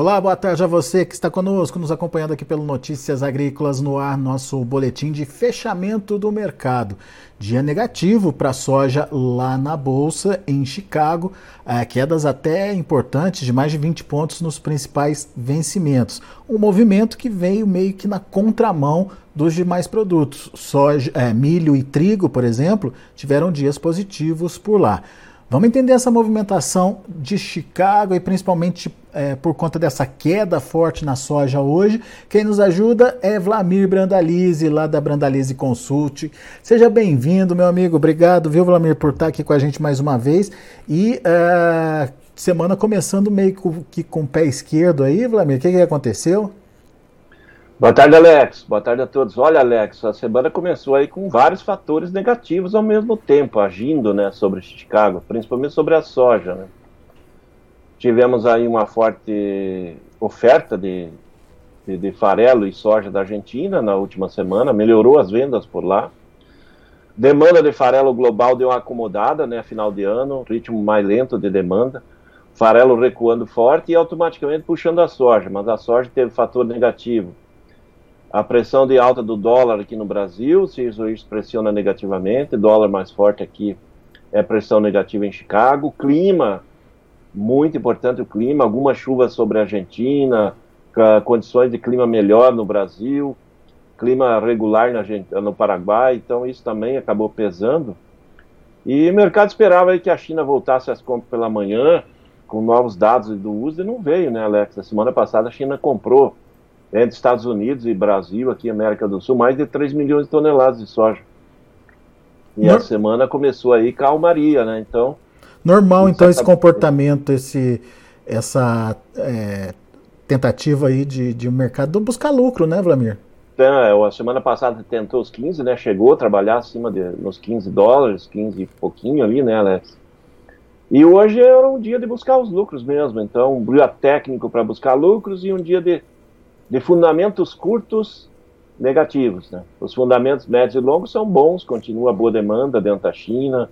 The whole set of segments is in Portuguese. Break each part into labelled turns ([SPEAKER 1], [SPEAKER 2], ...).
[SPEAKER 1] Olá, boa tarde a você que está conosco, nos acompanhando aqui pelo Notícias Agrícolas no ar, nosso boletim de fechamento do mercado. Dia negativo para a soja lá na Bolsa, em Chicago, é, quedas até importantes de mais de 20 pontos nos principais vencimentos. Um movimento que veio meio que na contramão dos demais produtos. Soja, é, milho e trigo, por exemplo, tiveram dias positivos por lá. Vamos entender essa movimentação de Chicago e principalmente é, por conta dessa queda forte na soja hoje. Quem nos ajuda é Vlamir Brandalize, lá da Brandalize Consult. Seja bem-vindo, meu amigo. Obrigado, viu, Vlamir, por estar aqui com a gente mais uma vez. E é, semana começando meio que com o pé esquerdo aí, Vlamir. O que, que aconteceu?
[SPEAKER 2] Boa tarde, Alex. Boa tarde a todos. Olha, Alex, a semana começou aí com vários fatores negativos ao mesmo tempo, agindo né, sobre Chicago, principalmente sobre a soja. Né? Tivemos aí uma forte oferta de, de, de, farelo e soja da Argentina na última semana, melhorou as vendas por lá. Demanda de farelo global deu uma acomodada, né, final de ano, ritmo mais lento de demanda. Farelo recuando forte e automaticamente puxando a soja, mas a soja teve fator negativo a pressão de alta do dólar aqui no Brasil, se isso pressiona negativamente, dólar mais forte aqui é pressão negativa em Chicago, clima, muito importante o clima, algumas chuvas sobre a Argentina, condições de clima melhor no Brasil, clima regular na, no Paraguai, então isso também acabou pesando. E o mercado esperava que a China voltasse às compras pela manhã, com novos dados do uso, e não veio, né, Alex? A semana passada a China comprou entre Estados Unidos e Brasil, aqui América do Sul, mais de 3 milhões de toneladas de soja. E Nor a semana começou aí calmaria, né? Então.
[SPEAKER 1] Normal, então, esse comportamento, esse, essa é, tentativa aí de, de um mercado buscar lucro, né, Vladimir?
[SPEAKER 2] Então, a semana passada tentou os 15, né? Chegou a trabalhar acima de nos 15 dólares, 15 e pouquinho ali, né, Alex? E hoje era um dia de buscar os lucros mesmo. Então, um dia técnico para buscar lucros e um dia de de fundamentos curtos negativos. Né? Os fundamentos médios e longos são bons, continua boa demanda dentro da China,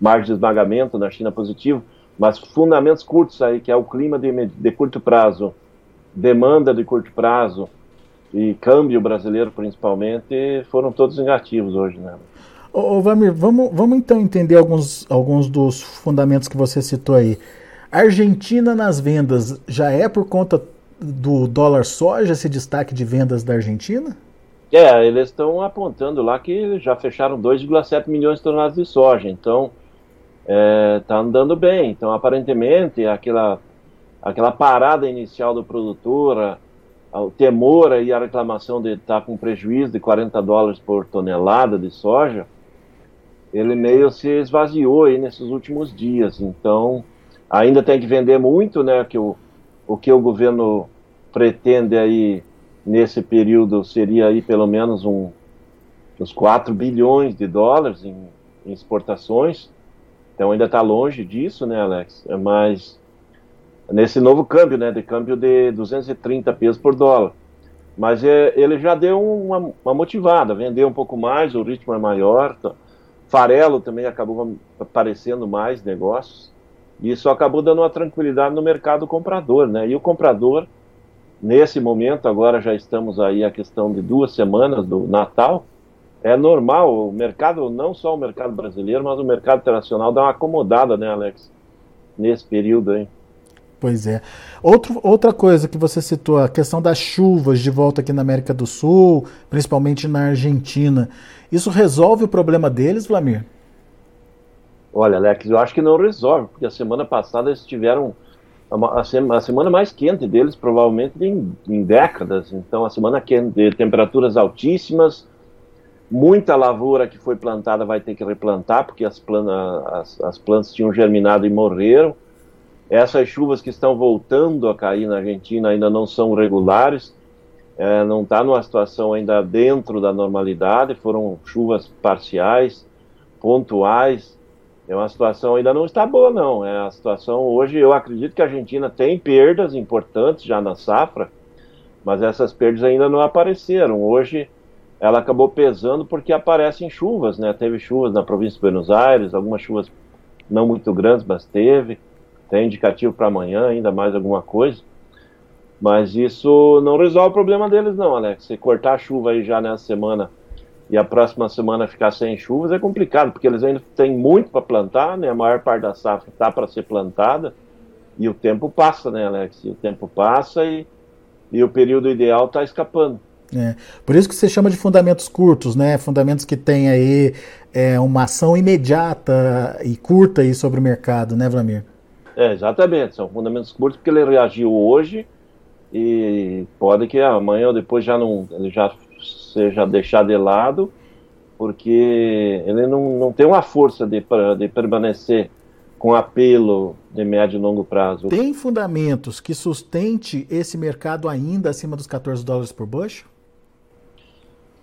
[SPEAKER 2] margem de esmagamento na China positivo, mas fundamentos curtos aí, que é o clima de, de curto prazo, demanda de curto prazo e câmbio brasileiro principalmente, foram todos negativos hoje. Né?
[SPEAKER 1] Ô, ô Vamir, vamos, vamos então entender alguns, alguns dos fundamentos que você citou aí. Argentina nas vendas já é por conta do dólar soja, esse destaque de vendas da Argentina?
[SPEAKER 2] É, eles estão apontando lá que já fecharam 2,7 milhões de toneladas de soja, então está é, tá andando bem. Então, aparentemente, aquela, aquela parada inicial do produtor, o temor e a reclamação de estar tá com prejuízo de 40 dólares por tonelada de soja, ele meio se esvaziou aí nesses últimos dias. Então, ainda tem que vender muito, né? Que o, o que o governo pretende aí nesse período seria aí pelo menos um, uns 4 bilhões de dólares em, em exportações. Então ainda está longe disso, né, Alex? É mais nesse novo câmbio, né, de câmbio de 230 pesos por dólar. Mas é, ele já deu uma, uma, motivada, vendeu um pouco mais, o ritmo é maior. Tá. Farelo também acabou aparecendo mais negócios. Isso acabou dando uma tranquilidade no mercado comprador, né? E o comprador, nesse momento, agora já estamos aí a questão de duas semanas do Natal, é normal, o mercado, não só o mercado brasileiro, mas o mercado internacional dá uma acomodada, né, Alex? Nesse período aí.
[SPEAKER 1] Pois é. Outro, outra coisa que você citou, a questão das chuvas de volta aqui na América do Sul, principalmente na Argentina. Isso resolve o problema deles, Vlamir?
[SPEAKER 2] Olha, Alex, eu acho que não resolve, porque a semana passada eles tiveram a, a semana mais quente deles, provavelmente em, em, décadas. Então, a semana quente, temperaturas altíssimas, muita lavoura que foi plantada vai ter que replantar, porque as, plana, as, as plantas tinham germinado e morreram. Essas chuvas que estão voltando a cair na Argentina ainda não são regulares, é, não está numa situação ainda dentro da normalidade, foram chuvas parciais, pontuais, é uma situação ainda não está boa, não. É a situação hoje, eu acredito que a Argentina tem perdas importantes já na safra, mas essas perdas ainda não apareceram. Hoje ela acabou pesando porque aparecem chuvas, né? Teve chuvas na província de Buenos Aires, algumas chuvas não muito grandes, mas teve. Tem indicativo para amanhã, ainda mais alguma coisa. Mas isso não resolve o problema deles, não, Alex. Se cortar a chuva aí já nessa semana e a próxima semana ficar sem chuvas é complicado, porque eles ainda têm muito para plantar, né? A maior parte da safra está para ser plantada e o tempo passa, né, Alex? E o tempo passa e, e o período ideal está escapando.
[SPEAKER 1] É. Por isso que você chama de fundamentos curtos, né? Fundamentos que têm aí é, uma ação imediata e curta aí sobre o mercado, né, Vlamir?
[SPEAKER 2] É, exatamente. São fundamentos curtos porque ele reagiu hoje e pode que amanhã ou depois já não ele já seja deixado de lado, porque ele não, não tem uma força de, de permanecer com apelo de médio e longo prazo.
[SPEAKER 1] Tem fundamentos que sustente esse mercado ainda acima dos 14 dólares por bushel?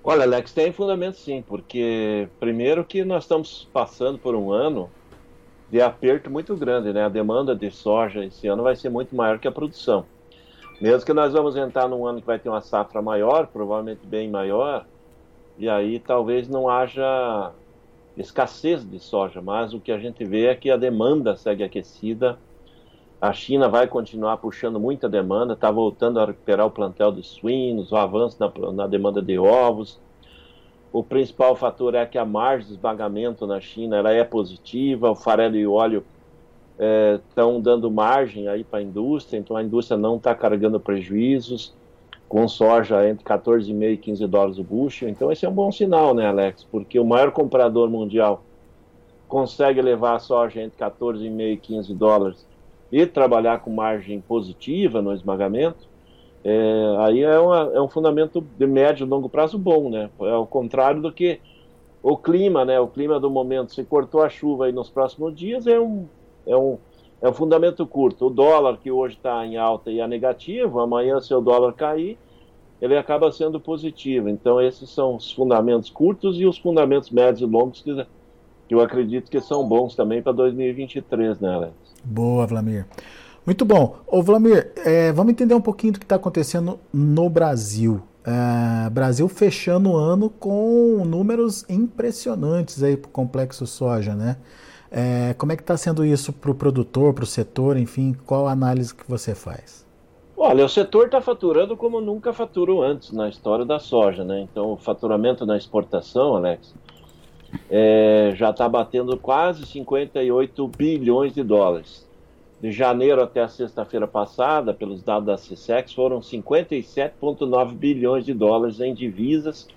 [SPEAKER 2] Olha, Alex, tem fundamento sim, porque primeiro que nós estamos passando por um ano de aperto muito grande, né? A demanda de soja esse ano vai ser muito maior que a produção. Mesmo que nós vamos entrar num ano que vai ter uma safra maior, provavelmente bem maior, e aí talvez não haja escassez de soja, mas o que a gente vê é que a demanda segue aquecida, a China vai continuar puxando muita demanda, está voltando a recuperar o plantel de suínos, o avanço na, na, demanda de ovos. O principal fator é que a margem de esmagamento na China ela é positiva, o farelo e o óleo estão é, dando margem aí para a indústria, então a indústria não está carregando prejuízos, com soja entre 14,5 e 15 dólares o bushel. Então esse é um bom sinal, né, Alex? Porque o maior comprador mundial consegue levar a soja entre 14,5 e 15 dólares e trabalhar com margem positiva no esmagamento, é, aí é, uma, é, um fundamento de médio e longo prazo bom, né? É ao contrário do que o clima, né? O clima do momento, se cortou a chuva aí nos próximos dias, é um, é um, é um fundamento curto. O dólar, que hoje está em alta e é negativo, amanhã, se o dólar cair, ele acaba sendo positivo. Então, esses são os fundamentos curtos e os fundamentos médios e longos que, que eu acredito que são bons também para 2023, né, Alex?
[SPEAKER 1] Boa, Vlamir. Muito bom. Ô, Vlamir, é, vamos entender um pouquinho do que está acontecendo no Brasil. É, Brasil fechando o ano com números impressionantes aí para o complexo soja, né? É, como é que está sendo isso para o produtor, para o setor, enfim, qual a análise que você faz?
[SPEAKER 2] Olha, o setor está faturando como nunca faturou antes na história da soja, né? Então, o faturamento na exportação, Alex, é, já está batendo quase 58 bilhões de dólares. De janeiro até a sexta-feira passada, pelos dados da CSEX, foram 57,9 bilhões de dólares em divisas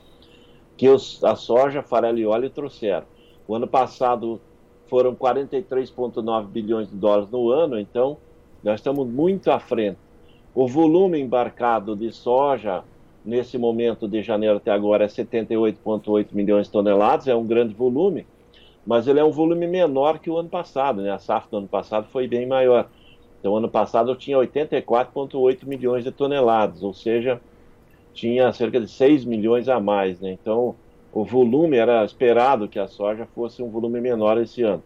[SPEAKER 2] que os, a soja, farelo e óleo trouxeram. O ano passado foram 43,9 bilhões de dólares no ano, então nós estamos muito à frente. O volume embarcado de soja nesse momento de janeiro até agora é 78,8 milhões de toneladas, é um grande volume, mas ele é um volume menor que o ano passado, né? A safra do ano passado foi bem maior. Então, ano passado eu tinha 84,8 milhões de toneladas, ou seja, tinha cerca de 6 milhões a mais, né? Então, o volume era esperado que a soja fosse um volume menor esse ano,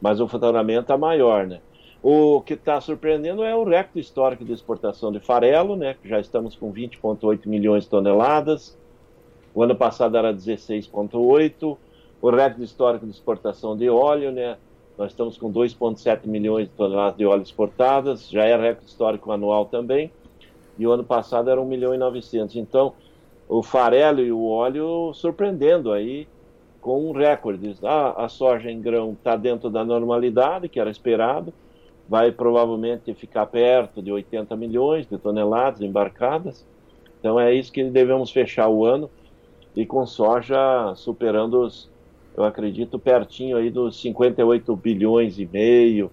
[SPEAKER 2] mas o faturamento está maior, né? O que está surpreendendo é o recorde histórico de exportação de farelo, né? Já estamos com 20,8 milhões de toneladas. O ano passado era 16,8. O recorde histórico de exportação de óleo, né? Nós estamos com 2,7 milhões de toneladas de óleo exportadas. Já é recorde histórico anual também. E o ano passado era 1 milhão e 900. Então, o farelo e o óleo surpreendendo aí com um recorde. Ah, a soja em grão está dentro da normalidade, que era esperado vai provavelmente ficar perto de 80 milhões de toneladas embarcadas. Então é isso que devemos fechar o ano e com soja superando os, eu acredito, pertinho aí dos 58 bilhões e meio,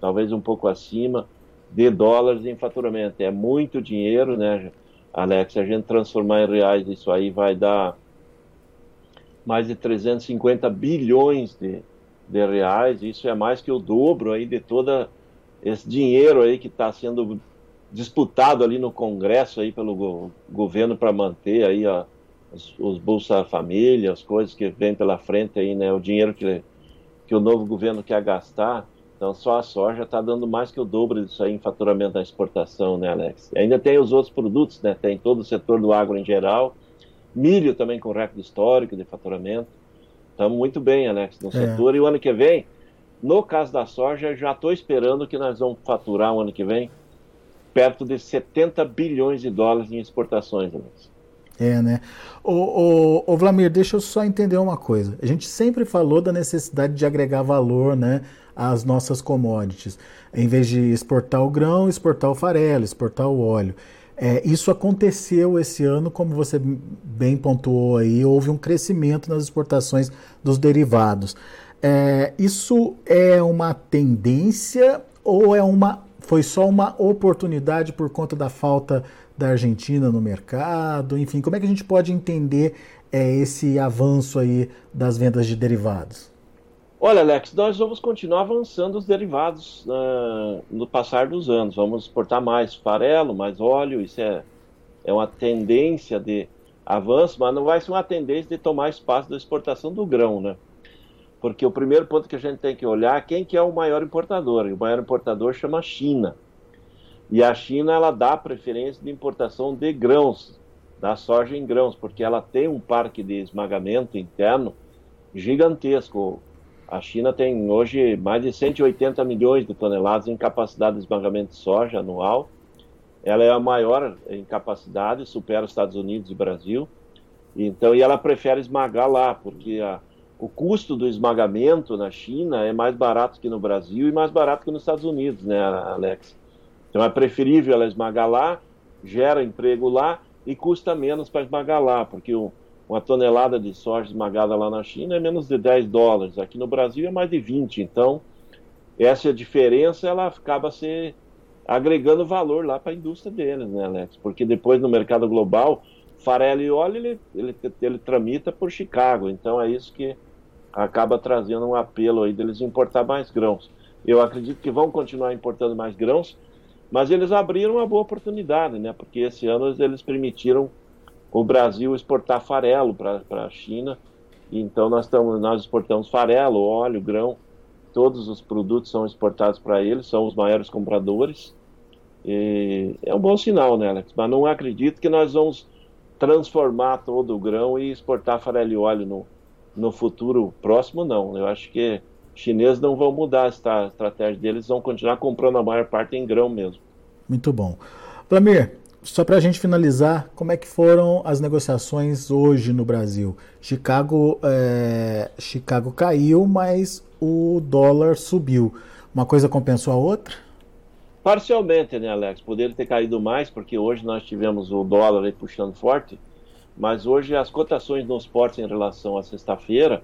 [SPEAKER 2] talvez um pouco acima, de dólares em faturamento. É muito dinheiro, né, Alex? Se a gente transformar em reais, isso aí vai dar mais de 350 bilhões de, de reais. Isso é mais que o dobro aí de toda esse dinheiro aí que está sendo disputado ali no Congresso aí pelo go governo para manter aí a, os, os, Bolsa Família, as coisas que vem pela frente aí, né? O dinheiro que, que o novo governo quer gastar. Então só a soja está dando mais que o dobro disso aí em faturamento da exportação, né, Alex? E ainda tem os outros produtos, né? Tem todo o setor do agro em geral, milho também com recorde histórico de faturamento. Estamos muito bem, Alex, no é. setor. E o ano que vem no caso da soja, já estou esperando que nós vamos faturar o ano que vem perto de 70 bilhões de dólares em exportações. Alex.
[SPEAKER 1] É, né? Ô, ô, ô, Vlamir, deixa eu só entender uma coisa. A gente sempre falou da necessidade de agregar valor, né, às nossas commodities. Em vez de exportar o grão, exportar o farelo, exportar o óleo. É, isso aconteceu esse ano, como você bem pontuou aí, houve um crescimento nas exportações dos derivados. É, isso é uma tendência ou é uma foi só uma oportunidade por conta da falta da Argentina no mercado? Enfim, como é que a gente pode entender é, esse avanço aí das vendas de derivados?
[SPEAKER 2] Olha, Alex, nós vamos continuar avançando os derivados uh, no passar dos anos. Vamos exportar mais farelo, mais óleo. Isso é, é uma tendência de avanço, mas não vai ser uma tendência de tomar espaço da exportação do grão, né? Porque o primeiro ponto que a gente tem que olhar é quem que é o maior importador. E o maior importador chama China. E a China ela dá preferência de importação de grãos, da soja em grãos, porque ela tem um parque de esmagamento interno gigantesco. A China tem hoje mais de 180 milhões de toneladas em capacidade de esmagamento de soja anual. Ela é a maior em capacidade, supera os Estados Unidos e Brasil. Então, e ela prefere esmagar lá, porque a, o custo do esmagamento na China é mais barato que no Brasil e mais barato que nos Estados Unidos, né, Alex? Então é preferível ela esmagar lá, gera emprego lá e custa menos para esmagar lá, porque uma tonelada de soja esmagada lá na China é menos de 10 dólares, aqui no Brasil é mais de 20. Então, essa diferença ela acaba se agregando valor lá para a indústria deles, né, Alex? Porque depois no mercado global, farelo e óleo ele, ele, ele tramita por Chicago, então é isso que acaba trazendo um apelo aí deles importar mais grãos. Eu acredito que vão continuar importando mais grãos, mas eles abriram uma boa oportunidade, né? Porque esse ano eles permitiram o Brasil exportar farelo para a China. Então nós, estamos, nós exportamos farelo, óleo, grão, todos os produtos são exportados para eles, são os maiores compradores. E é um bom sinal, né, Alex? Mas não acredito que nós vamos transformar todo o grão e exportar farelo e óleo no, no futuro próximo, não. Eu acho que chineses não vão mudar a estratégia deles, vão continuar comprando a maior parte em grão mesmo.
[SPEAKER 1] Muito bom. Vlamir, só para a gente finalizar, como é que foram as negociações hoje no Brasil? Chicago, é, Chicago caiu, mas o dólar subiu. Uma coisa compensou a outra?
[SPEAKER 2] Parcialmente, né, Alex? Poderia ter caído mais, porque hoje nós tivemos o dólar aí puxando forte, mas hoje as cotações nos portos em relação à sexta-feira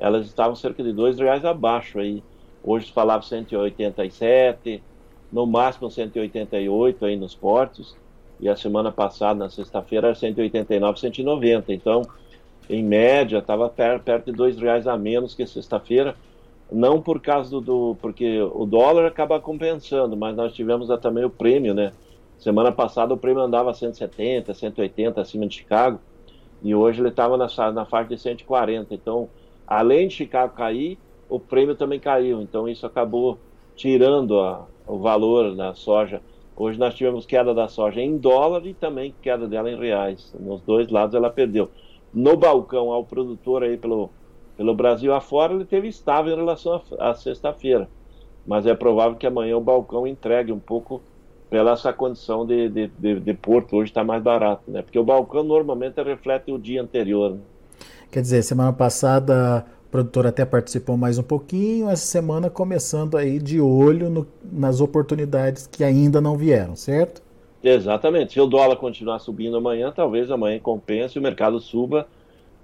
[SPEAKER 2] elas estavam cerca de dois reais abaixo aí. Hoje falava 187, no máximo 188 aí nos portos, e a semana passada, na sexta-feira, era 189, 190. Então, em média, estava perto, perto de dois reais a menos que sexta-feira, não por causa do, do, porque o dólar acaba compensando, mas nós tivemos também o prêmio, né? Semana passada o prêmio andava 170, 180 acima de Chicago, e hoje ele estava na, na faixa de 140. Então, além de Chicago cair, o prêmio também caiu. Então isso acabou tirando a, o valor da soja. Hoje nós tivemos queda da soja em dólar e também queda dela em reais. Nos dois lados ela perdeu. No balcão ao produtor aí pelo, pelo Brasil afora, ele teve estável em relação à sexta-feira. Mas é provável que amanhã o balcão entregue um pouco pela essa condição de, de, de, de porto. Hoje está mais barato, né? Porque o balcão normalmente reflete o dia anterior. Né?
[SPEAKER 1] Quer dizer, semana passada o produtor até participou mais um pouquinho, essa semana começando aí de olho no, nas oportunidades que ainda não vieram, certo?
[SPEAKER 2] Exatamente. Se o dólar continuar subindo amanhã, talvez amanhã compense e o mercado suba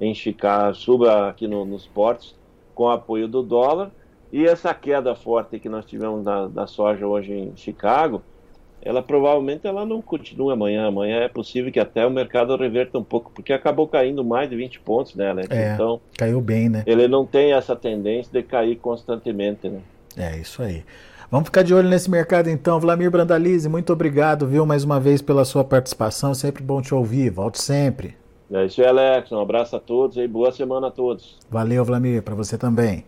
[SPEAKER 2] em Chicago, suba aqui no, nos portos com apoio do dólar. E essa queda forte que nós tivemos na soja hoje em Chicago, ela provavelmente ela não continua amanhã. Amanhã é possível que até o mercado reverta um pouco, porque acabou caindo mais de 20 pontos, né, Alex?
[SPEAKER 1] É, então, caiu bem, né?
[SPEAKER 2] Ele não tem essa tendência de cair constantemente, né?
[SPEAKER 1] É, isso aí. Vamos ficar de olho nesse mercado então. Vladimir Brandalize, muito obrigado, viu, mais uma vez pela sua participação. Sempre bom te ouvir. Volte sempre.
[SPEAKER 2] É isso aí, Alex. Um abraço a todos e boa semana a todos.
[SPEAKER 1] Valeu, Vladimir, para você também.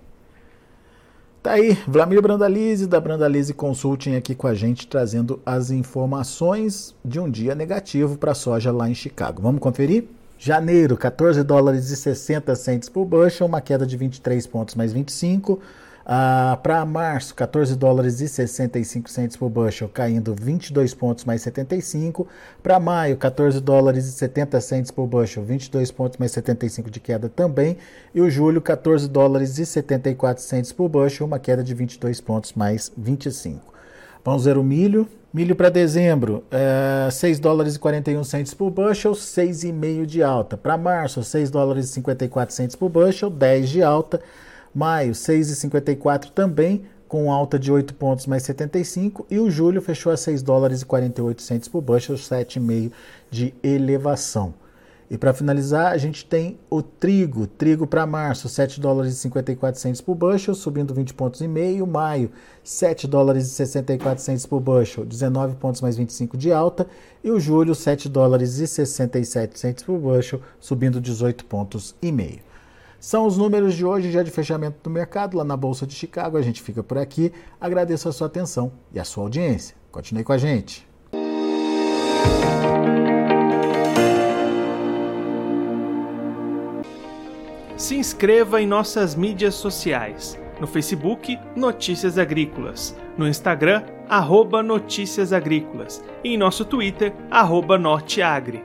[SPEAKER 1] Tá aí, Vlamir Brandalize, da Brandalize Consulting, aqui com a gente, trazendo as informações de um dia negativo para a soja lá em Chicago. Vamos conferir? Janeiro, 14 dólares e 60 centes por bushel, uma queda de 23 pontos mais 25. Ah, Para março, 14 dólares e 65 centes por bushel, caindo 22 pontos mais 75. Para maio, 14 dólares e 70 centes por bushel, 22 pontos mais 75 de queda também. E o julho, 14 dólares e 74 centes por bushel, uma queda de 22 pontos mais 25. Vamos ver o milho. Milho para dezembro, é, 6 dólares e 41 centes por bushel, 6,5 de alta. Para março, 6 dólares e 54 centes por bushel, 10 de alta. Maio, 6,54 também, com alta de 8 pontos mais 75. E o julho fechou a 6 dólares e 48 centes por bushel, 7,5 de elevação. E para finalizar, a gente tem o trigo. Trigo para março, 7 dólares e 54 centes por bushel, subindo 20 pontos e meio. Maio, 7 dólares e 64 centes por bushel, 19 pontos mais 25 de alta. E o julho, 7 dólares e 67 centes por bushel, subindo 18 pontos e meio. São os números de hoje, já de fechamento do mercado lá na Bolsa de Chicago. A gente fica por aqui. Agradeço a sua atenção e a sua audiência. Continue com a gente.
[SPEAKER 3] Se inscreva em nossas mídias sociais. No Facebook, Notícias Agrícolas. No Instagram, arroba Notícias Agrícolas. E em nosso Twitter, arroba Norteagri.